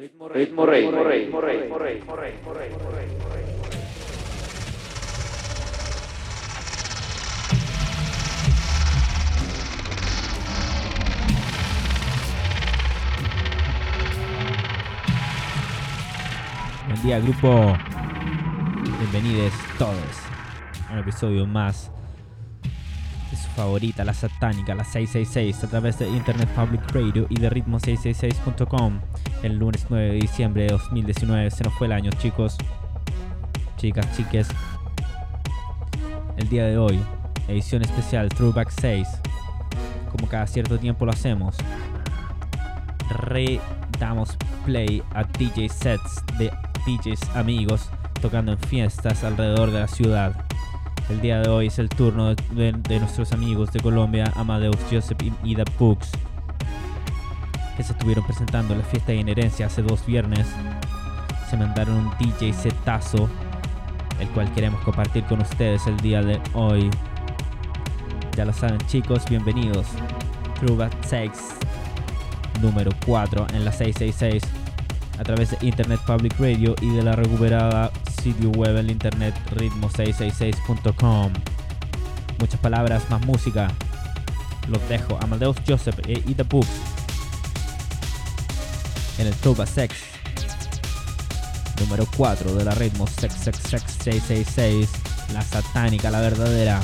Ritmo Rey, Ritmo Rey, Ritmo Rey, Ritmo Rey, Ritmo Rey, Ritmo Rey. Buen día, grupo. Bienvenidos todos a un episodio más de su favorita, la satánica, la 666, a través de Internet Public Radio y de ritmo666.com. El lunes 9 de diciembre de 2019 se nos fue el año, chicos, chicas, chiques. El día de hoy, edición especial Throwback 6. Como cada cierto tiempo lo hacemos, re damos play a DJ sets de DJs amigos tocando en fiestas alrededor de la ciudad. El día de hoy es el turno de, nuestros amigos de Colombia, Amadeus Joseph y Ida Pux, que se estuvieron presentando en la fiesta de inherencia hace dos viernes. Se mandaron un DJ setazo, el cual queremos compartir con ustedes el día de hoy. Ya lo saben chicos, bienvenidos. Throwback 6 número 4 en la 666 a través de Internet Public Radio y de la recuperada sitio web en internet ritmo666.com. Muchas palabras, más música. Los dejo. Amadeus Joseph e Ida Book en el Tuba Sex número 4 de la ritmo Sex Sex Sex 666. La satánica, la verdadera.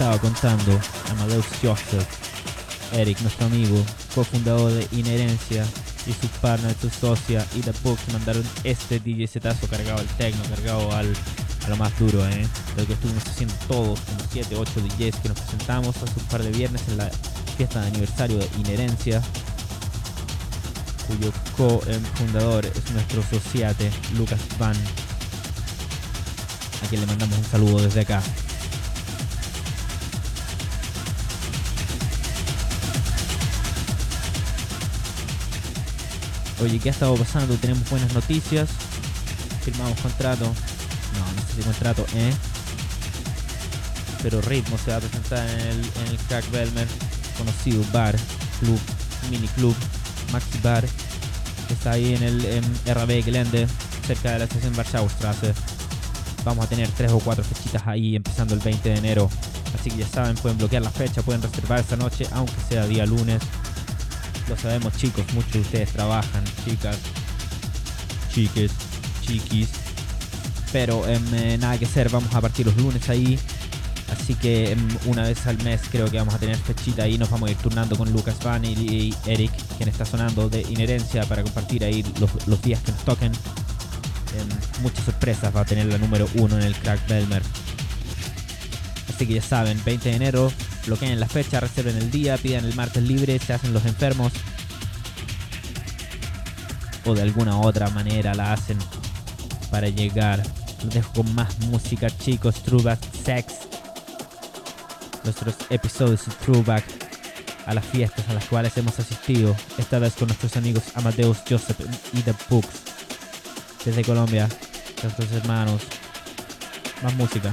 Estaba contando, Amadeus Joseph, Eric, nuestro amigo, cofundador de Inherencia, y su partner, su socia y The Book mandaron este DJ setazo cargado al techno, cargado al, a lo más duro, ¿eh? Lo que estuvimos haciendo todos, como 7, 8 DJs que nos presentamos hace un par de viernes en la fiesta de aniversario de Inherencia, cuyo co-fundador es nuestro sociate Lucas Van, a quien le mandamos un saludo desde acá. Oye, ¿qué ha estado pasando? Tenemos buenas noticias. Firmamos contrato. No, no sé si contrato, ¿eh? Pero Ritmo se va a presentar en el, en el Crack Belmer, conocido bar, club, mini club, maxi bar, que está ahí en el en RB Gelände, cerca de la estación Warschaustrasse. Vamos a tener tres o cuatro fechitas ahí empezando el 20 de enero. Así que ya saben, pueden bloquear la fecha, pueden reservar esta noche, aunque sea día lunes. Lo sabemos chicos, muchos de ustedes trabajan, chicas, chiques, chiquis. Pero em, eh, nada que hacer, vamos a partir los lunes ahí. Así que em, una vez al mes creo que vamos a tener fechita ahí. Nos vamos a ir turnando con Lucas Van y, Eric, quien está sonando de inherencia para compartir ahí los, los días que nos toquen. Em, muchas sorpresas va a tener la número uno en el Crack Belmer. Así que ya saben, 20 de enero, bloqueen la fecha, reserven el día, pidan el martes libre, se hacen los enfermos. O de alguna otra manera la hacen para llegar. Los dejo con más música, chicos. Throwback Sex. Nuestros episodios de Throwback a las fiestas a las cuales hemos asistido. Esta vez con nuestros amigos Amadeus Joseph y The Books. Desde Colombia, nuestros hermanos. Más música.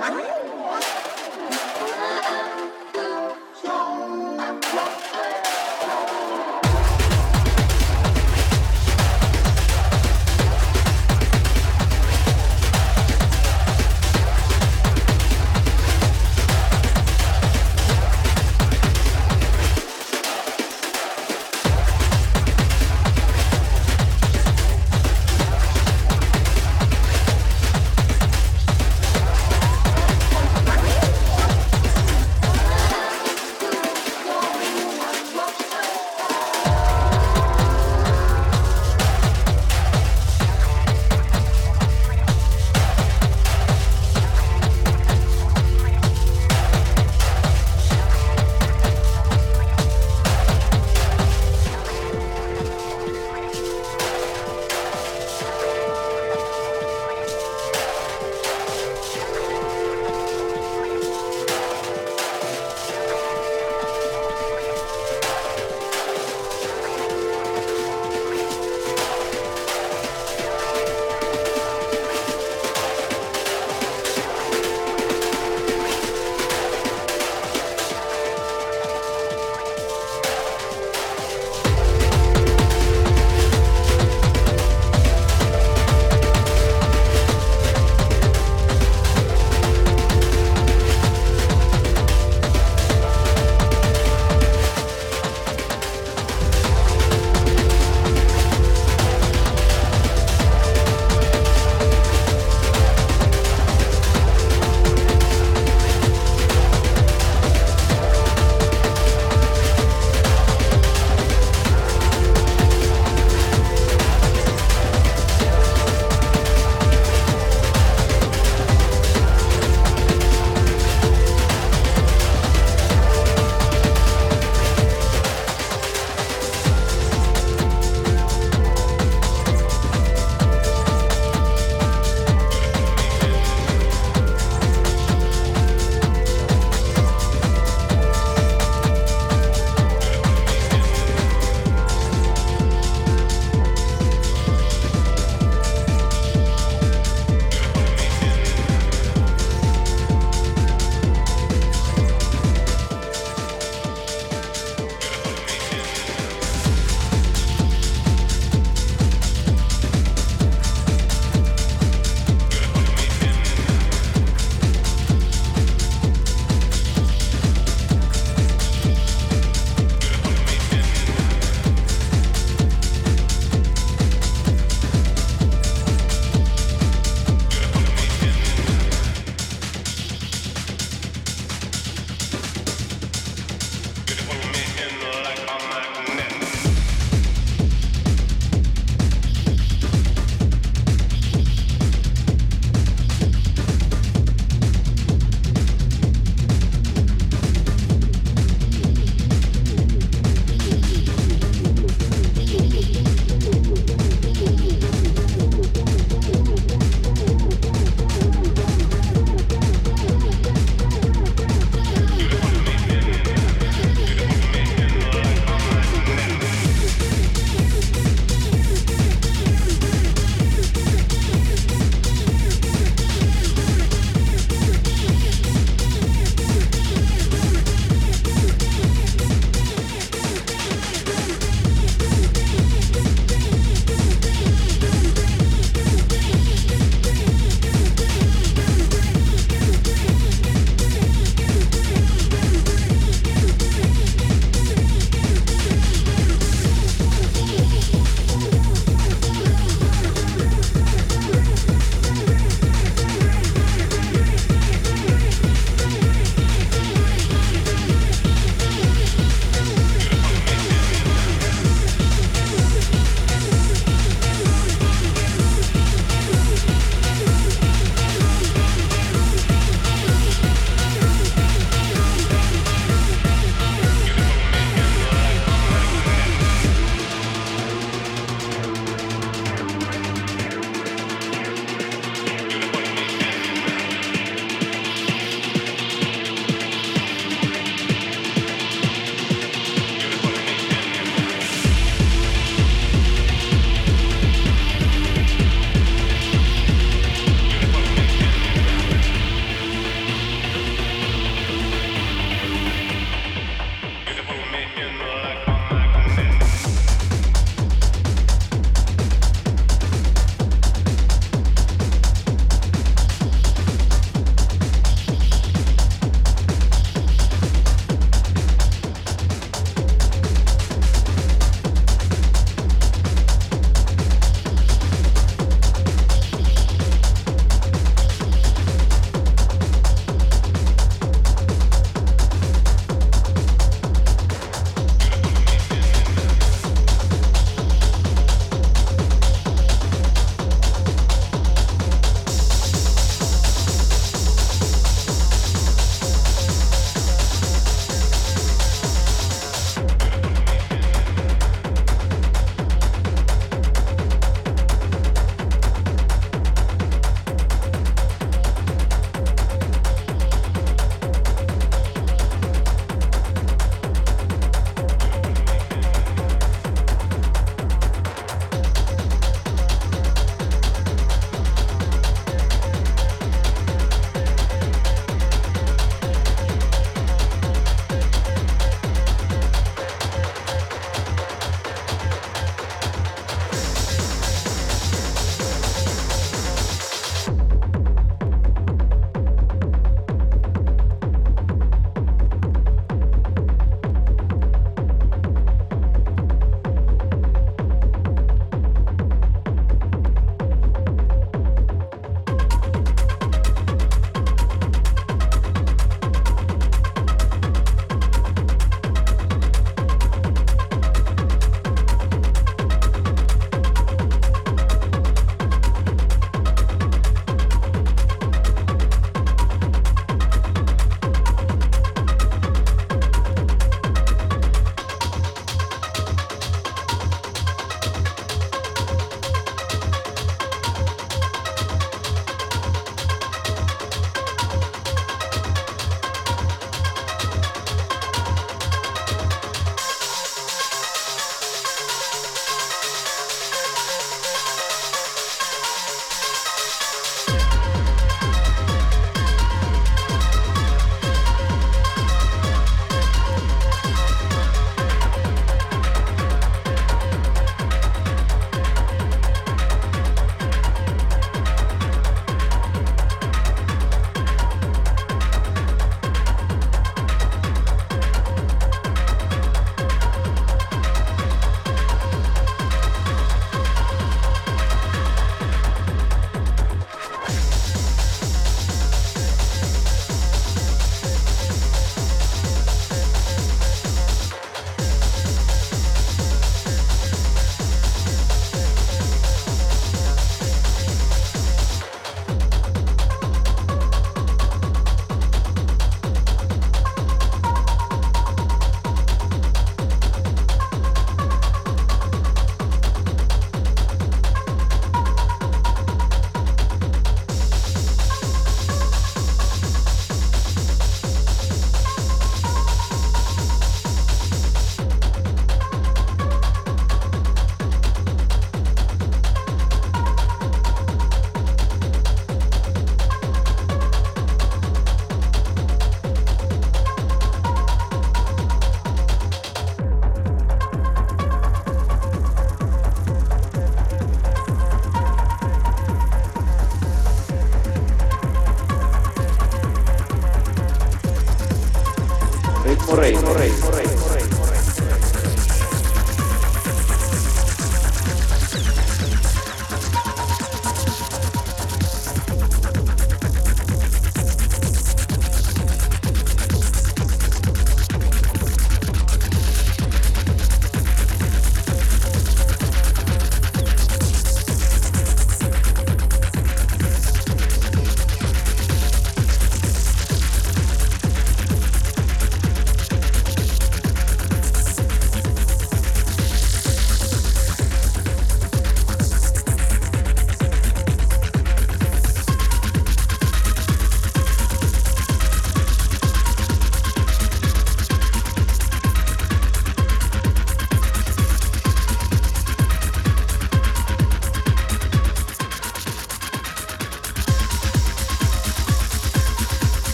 What?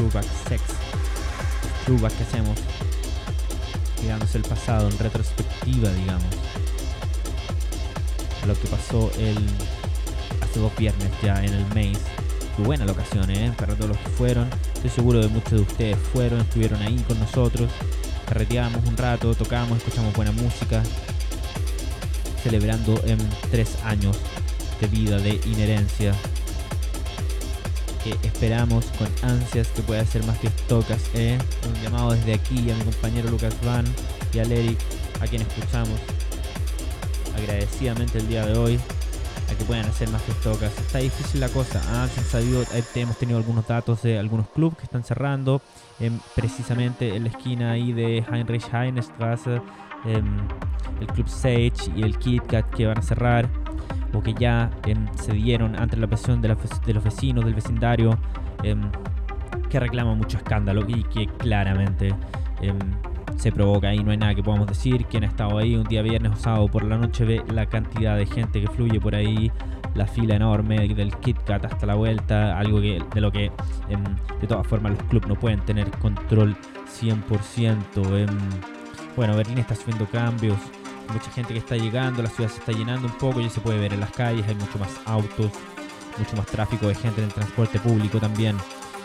Throwback Sex. Throwback que hacemos mirándose el pasado en retrospectiva, digamos. Lo que pasó el hace dos viernes ya en el Maze. Fue buena la ¿eh? Para todos los que fueron. Estoy seguro de muchos de ustedes fueron, estuvieron ahí con nosotros. Carreteamos un rato, tocamos, escuchamos buena música. Celebrando en tres años de vida de inherencia. Que esperamos con ansias que pueda ser más fiestocas. ¿eh? Un llamado desde aquí a mi compañero Lucas Van y al Eric, a quien escuchamos agradecidamente el día de hoy a que puedan hacer más fiestocas. Está difícil la cosa. Ah, han sabido, eh, hemos tenido algunos datos de algunos clubes que están cerrando. em, precisamente en la esquina ahí de Heinrich Heinestraße, em, el Club Sage y el Kit Kat que van a cerrar o que ya em, se dieron ante la presión de, la- de los vecinos del vecindario em, que reclaman mucho escándalo y que claramente em, se provoca ahí, no hay nada que podamos decir. Quien ha estado ahí un día viernes o sábado por la noche ve la cantidad de gente que fluye por ahí, la fila enorme del Kit Kat hasta la vuelta, algo que, de lo que em, de todas formas los clubes no pueden tener control 100%. em. bueno, Berlín está sufriendo cambios, mucha gente que está llegando, la ciudad se está llenando un poco, ya se puede ver en las calles, hay mucho más autos, mucho más tráfico de gente en el transporte público también.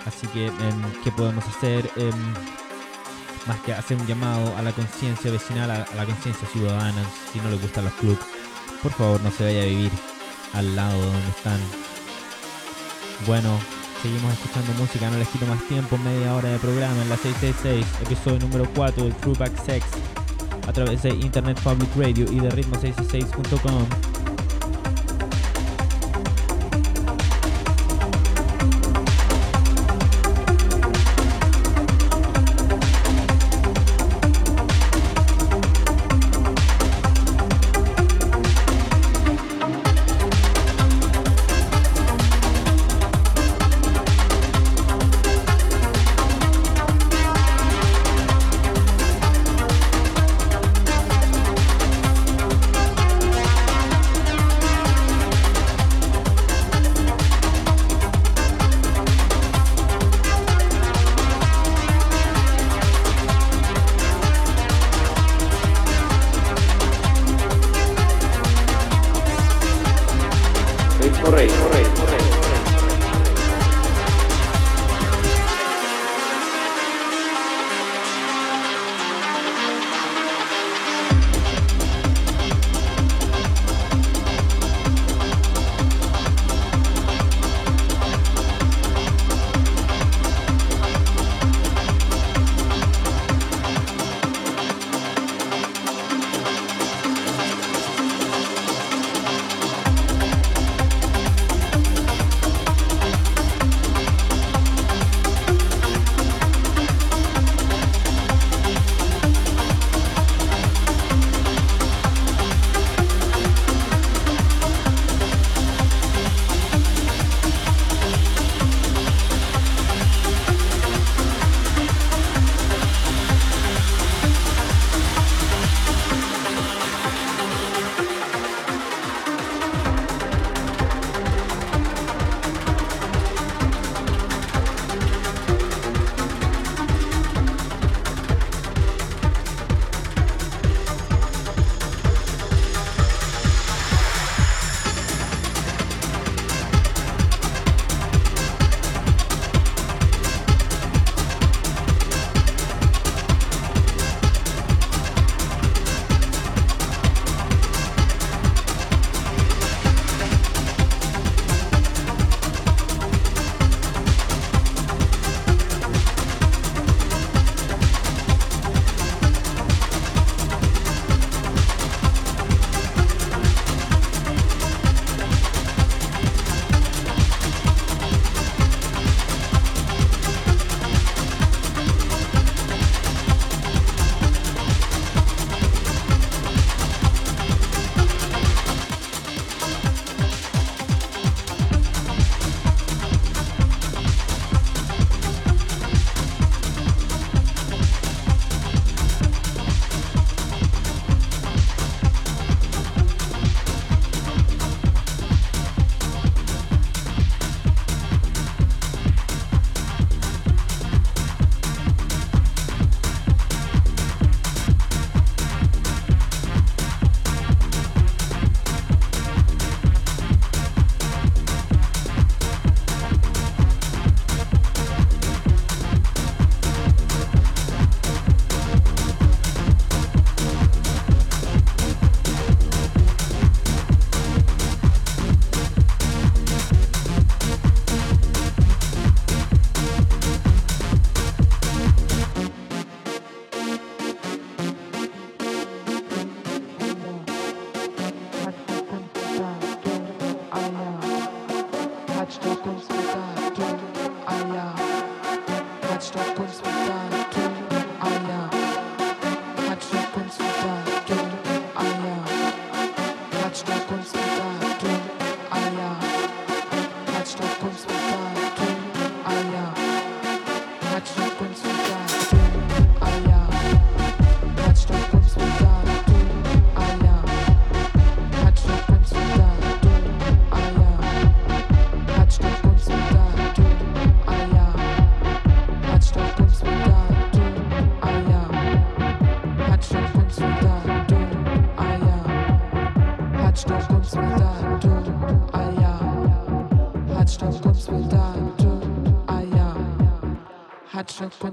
Así que, em, ¿qué podemos hacer? Em, más que hacer un llamado a la conciencia vecinal, a, la conciencia ciudadana, si no les gustan los clubs, por favor no se vaya a vivir al lado de donde están. Bueno, seguimos escuchando música, no les quito más tiempo, media hora de programa en la 666, episodio número 4 del Throwback Sex, a través de Internet Public Radio y de ritmo666.com.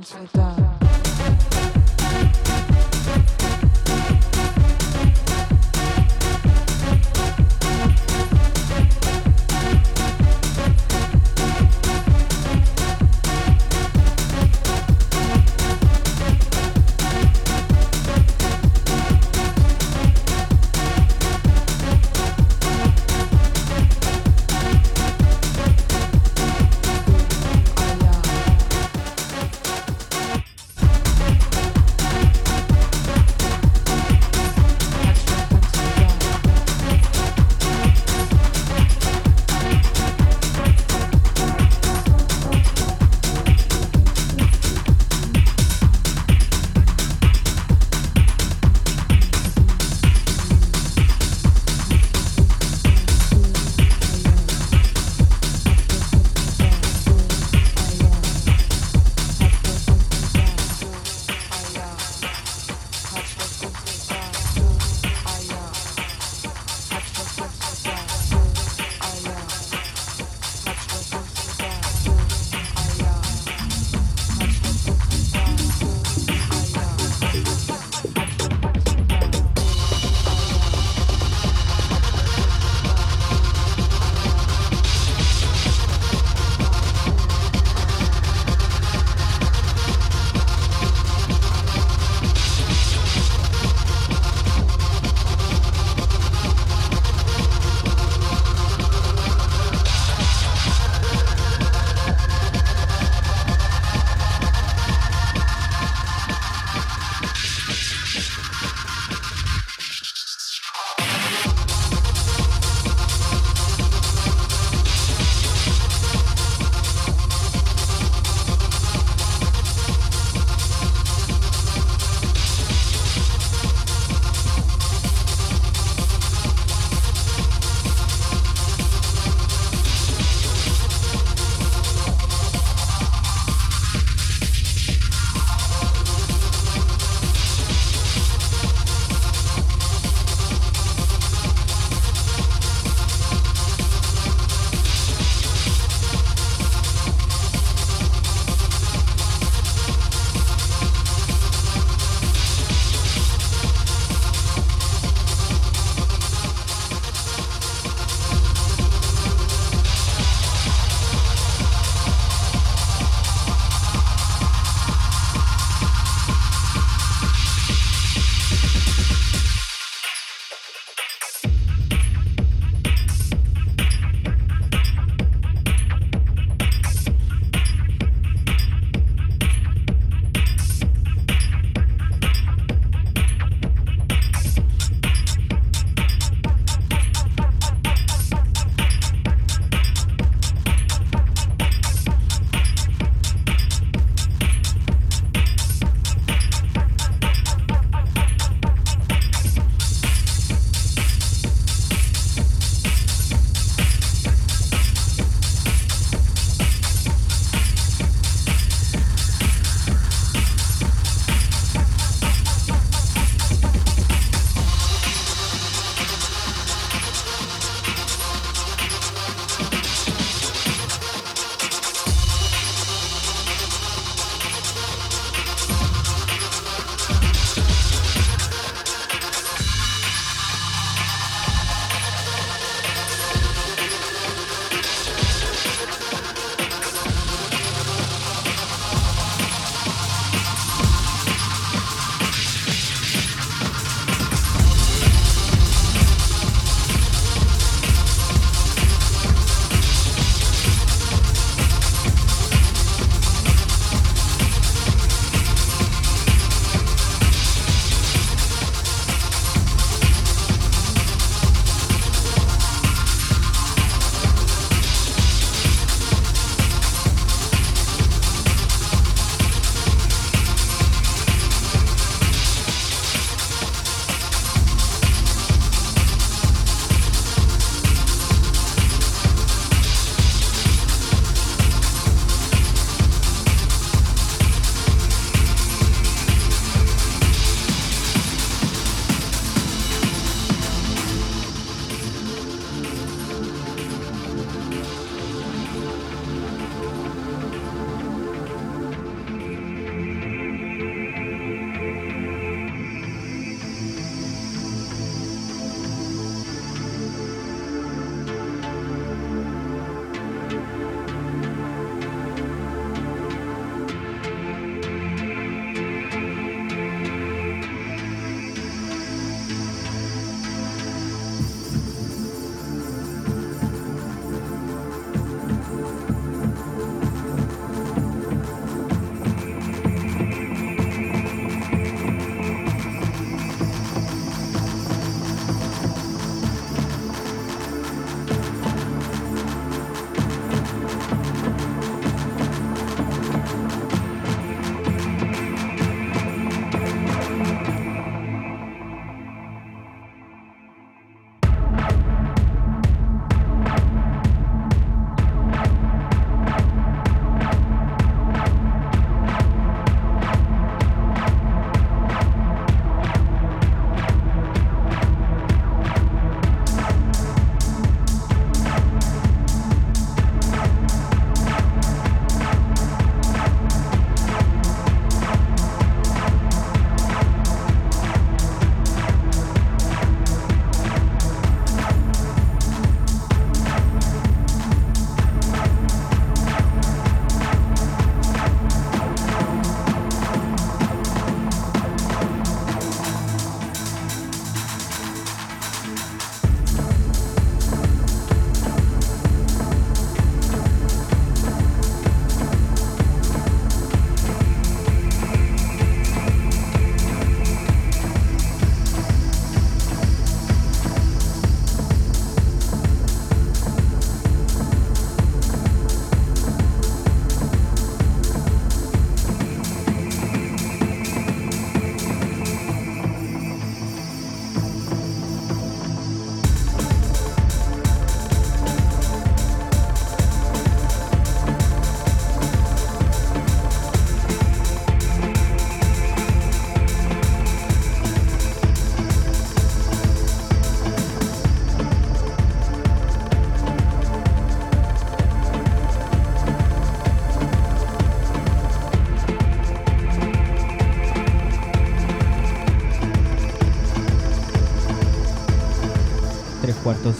jobs with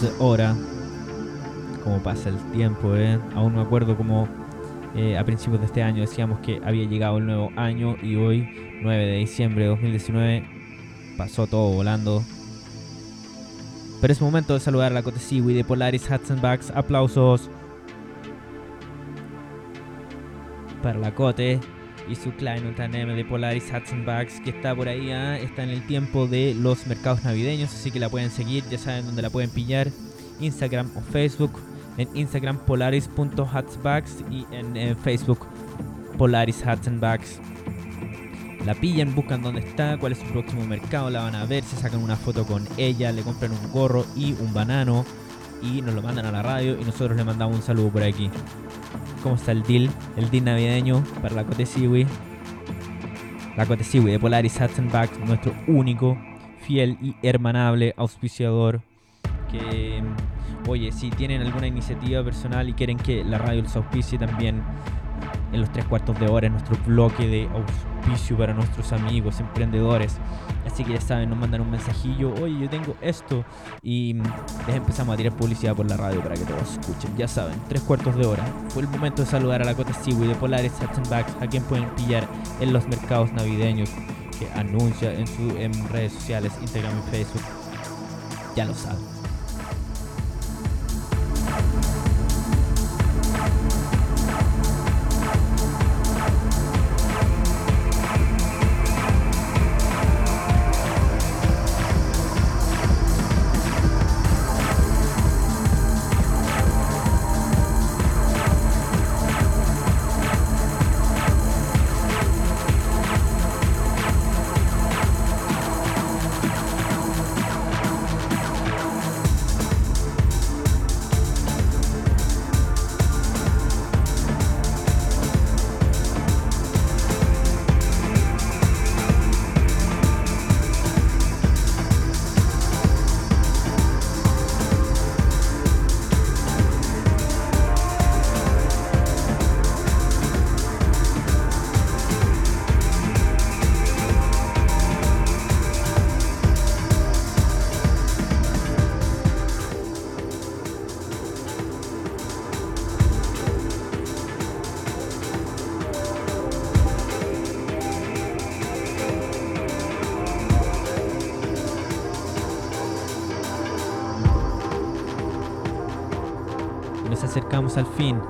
14 horas. Como pasa el tiempo, ¿eh? Aún me acuerdo como eh, a principios de este año decíamos que había llegado el nuevo año y hoy, 9 de diciembre de 2019, pasó todo volando. Pero es momento de saludar a la Cote Siwi de Polaris Hats and Bags. Aplausos para la Cote y su Klein Ultraneme de Polaris Hats and Bags que está por ahí, ¿ah? está en el tiempo de los mercados navideños, así que la pueden seguir, ya saben dónde la pueden pillar, Instagram o Facebook, en Instagram polaris.hatsbags y en, en Facebook Polaris Hats and Bags. La pillan, buscan dónde está, cuál es su próximo mercado, la van a ver, se sacan una foto con ella, le compran un gorro y un banano y nos lo mandan a la radio y nosotros le mandamos un saludo por aquí. ¿Cómo está el deal? El deal navideño para la Cote Siwi. La Cote Siwi de Polaris Hats nuestro único, fiel y hermanable auspiciador. Que, oye, si tienen alguna iniciativa personal y quieren que la radio los auspicie también en los tres cuartos de hora en nuestro bloque de auspicio para nuestros amigos emprendedores. Así que ya saben, nos mandan un mensajillo, oye, yo tengo esto. Y mm, les empezamos a tirar publicidad por la radio para que todos escuchen. Ya saben, tres cuartos de hora. Fue el momento de saludar a la Cota Siwi de Polaris Hats and Bags, a quien pueden pillar en los mercados navideños que anuncia en sus redes sociales, Instagram y Facebook. Ya lo saben. Acercamos al fin.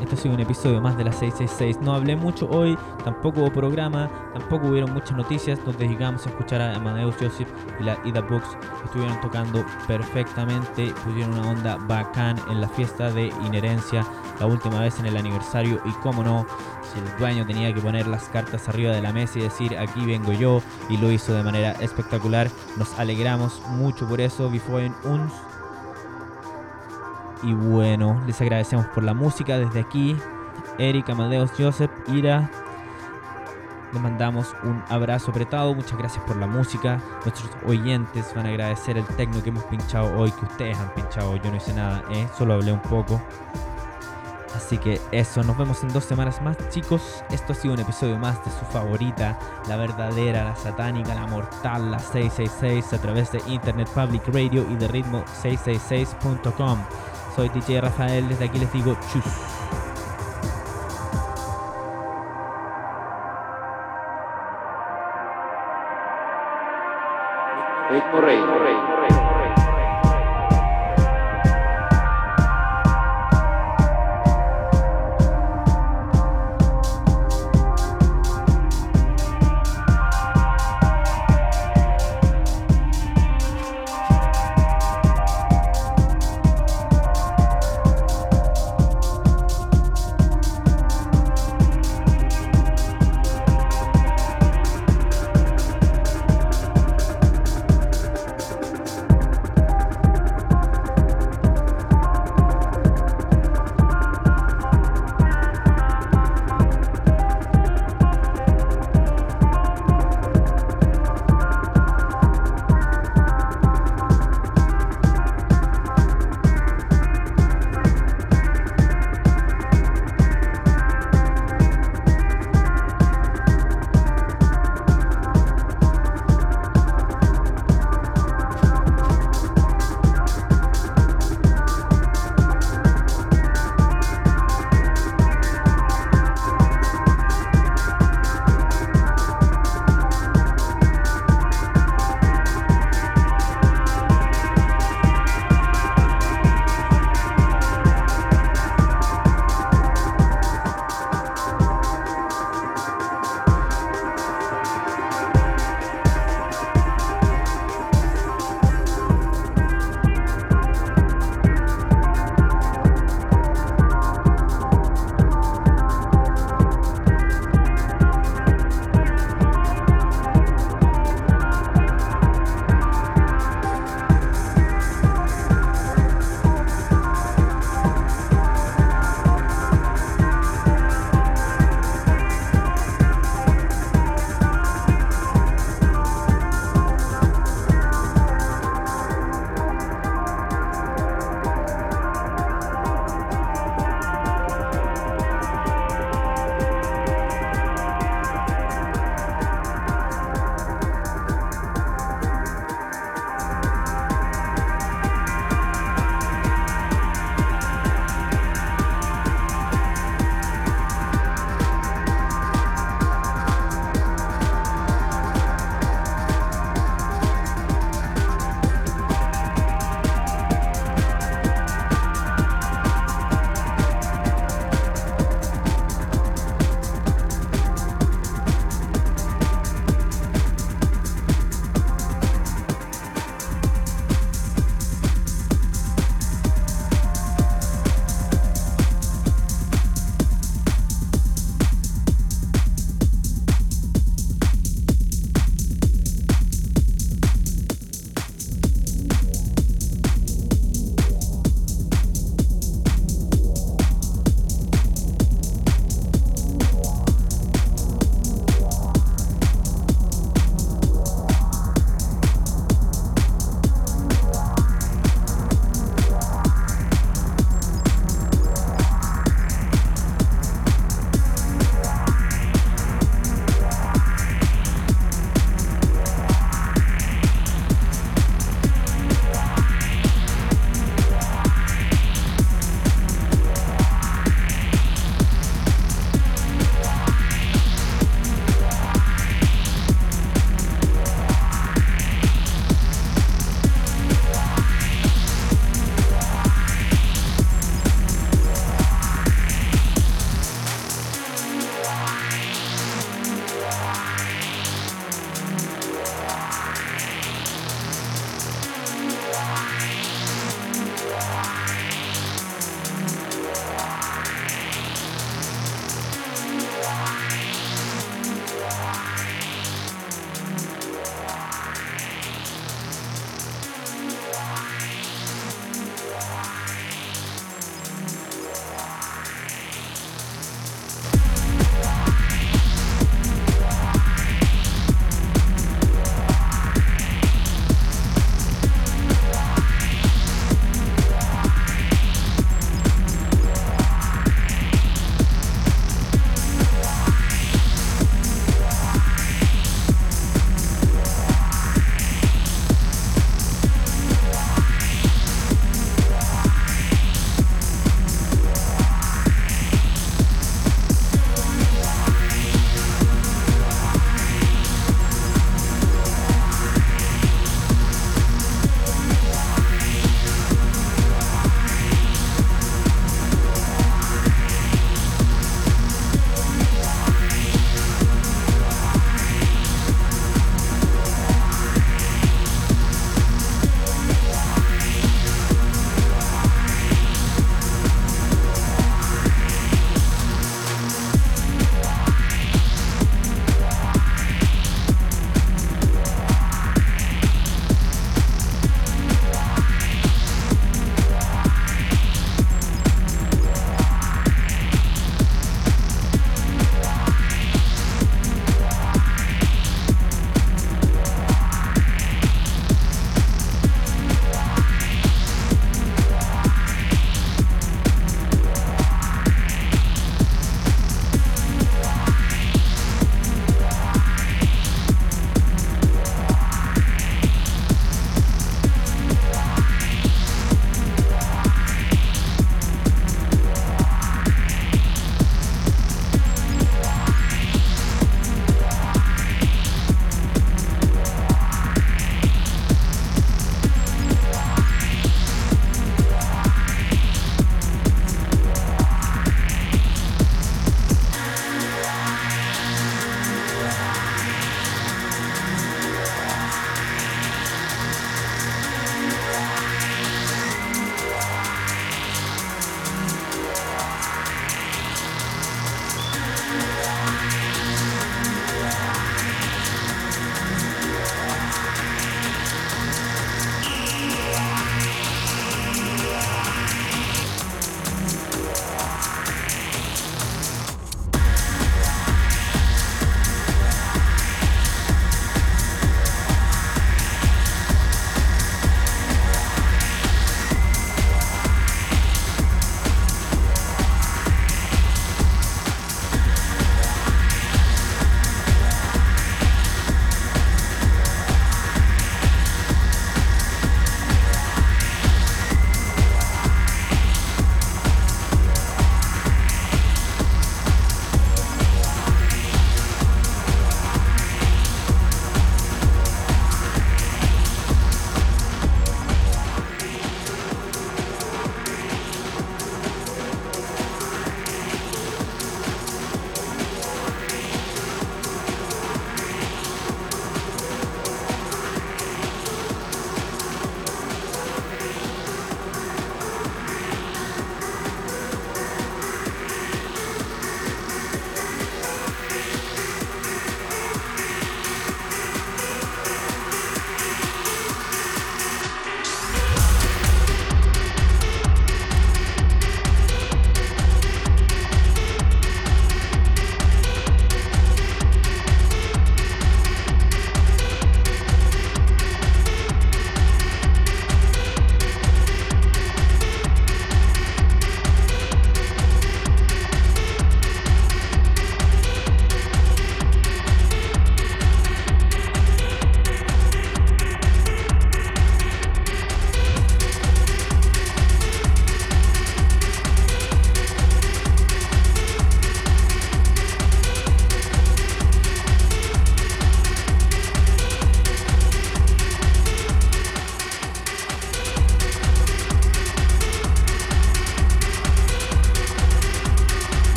Esto ha sido un episodio más de la 666. No hablé mucho hoy, tampoco hubo programa, tampoco hubieron muchas noticias. Nos dedicamos a escuchar a Amadeus Joseph y la Ida Books. Estuvieron tocando perfectamente, pusieron una onda bacán en la fiesta de Inherencia, la última vez en el aniversario. Y cómo no, si el dueño tenía que poner las cartas arriba de la mesa y decir aquí vengo yo, y lo hizo de manera espectacular. Nos alegramos mucho por eso. Before uns y bueno, les agradecemos por la música desde aquí. Eric, Amadeus, Joseph, Ira. Les mandamos un abrazo apretado. Muchas gracias por la música. Nuestros oyentes van a agradecer el tecno que hemos pinchado hoy, que ustedes han pinchado. Yo no hice nada, ¿eh? solo hablé un poco. Así que eso, nos vemos en dos semanas más, chicos. Esto ha sido un episodio más de su favorita, la verdadera, la satánica, la mortal, la 666, a través de Internet Public Radio y de ritmo666.com. Soy DJ Rafael, desde aquí les digo chus.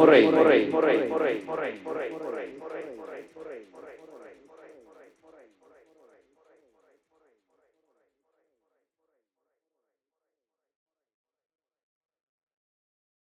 Morrey. Morrey. Morrey.